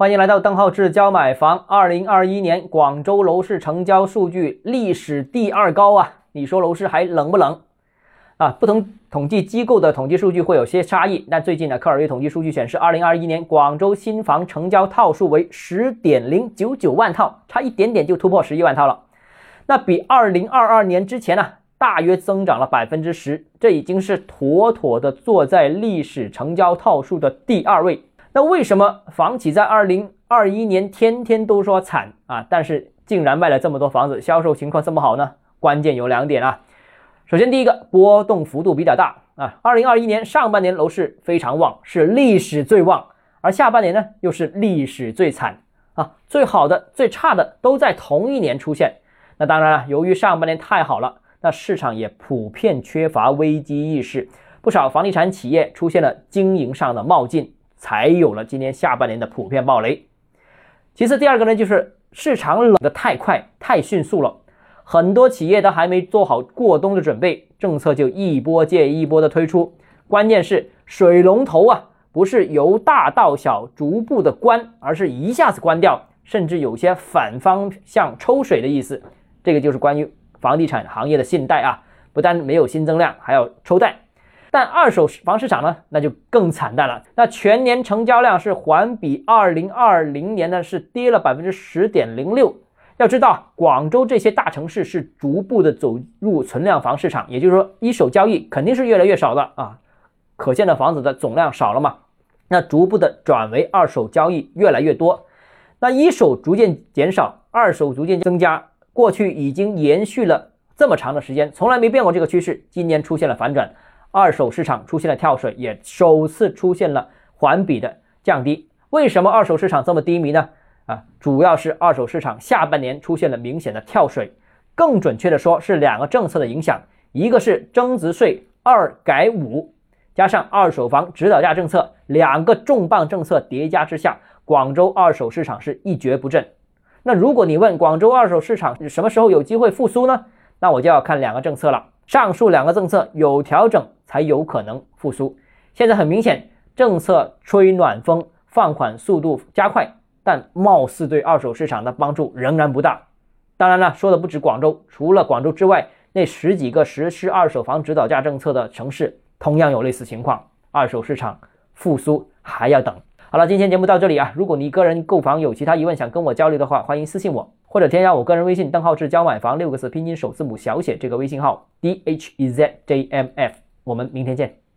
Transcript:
欢迎来到邓浩志教买房。二零二一年广州楼市成交数据历史第二高啊！你说楼市还冷不冷啊？不同统计机构的统计数据会有些差异，但最近呢，科尔瑞统计数据显示，二零二一年广州新房成交套数为十点零九九万套，差一点点就突破十一万套了。那比二零二二年之前呢，大约增长了百分之十，这已经是妥妥的坐在历史成交套数的第二位。那为什么房企在二零二一年天天都说惨啊，但是竟然卖了这么多房子，销售情况这么好呢？关键有两点啊。首先，第一个波动幅度比较大啊。二零二一年上半年楼市非常旺，是历史最旺，而下半年呢又是历史最惨啊。最好的、最差的都在同一年出现。那当然了，由于上半年太好了，那市场也普遍缺乏危机意识，不少房地产企业出现了经营上的冒进。才有了今年下半年的普遍暴雷。其次，第二个呢，就是市场冷得太快、太迅速了，很多企业都还没做好过冬的准备，政策就一波接一波的推出。关键是水龙头啊，不是由大到小逐步的关，而是一下子关掉，甚至有些反方向抽水的意思。这个就是关于房地产行业的信贷啊，不但没有新增量，还要抽贷。但二手房市场呢，那就更惨淡了。那全年成交量是环比二零二零年呢是跌了百分之十点零六。要知道，广州这些大城市是逐步的走入存量房市场，也就是说，一手交易肯定是越来越少的啊。可见的房子的总量少了嘛，那逐步的转为二手交易越来越多。那一手逐渐减少，二手逐渐增加，过去已经延续了这么长的时间，从来没变过这个趋势。今年出现了反转。二手市场出现了跳水，也首次出现了环比的降低。为什么二手市场这么低迷呢？啊，主要是二手市场下半年出现了明显的跳水，更准确的说是两个政策的影响，一个是增值税二改五，加上二手房指导价政策，两个重磅政策叠加之下，广州二手市场是一蹶不振。那如果你问广州二手市场什么时候有机会复苏呢？那我就要看两个政策了。上述两个政策有调整才有可能复苏。现在很明显，政策吹暖风，放款速度加快，但貌似对二手市场的帮助仍然不大。当然了，说的不止广州，除了广州之外，那十几个实施二手房指导价政策的城市同样有类似情况。二手市场复苏还要等。好了，今天节目到这里啊。如果你个人购房有其他疑问想跟我交流的话，欢迎私信我，或者添加我个人微信邓浩志教买房六个字拼音首字母小写这个微信号 d h e z j m f。我们明天见。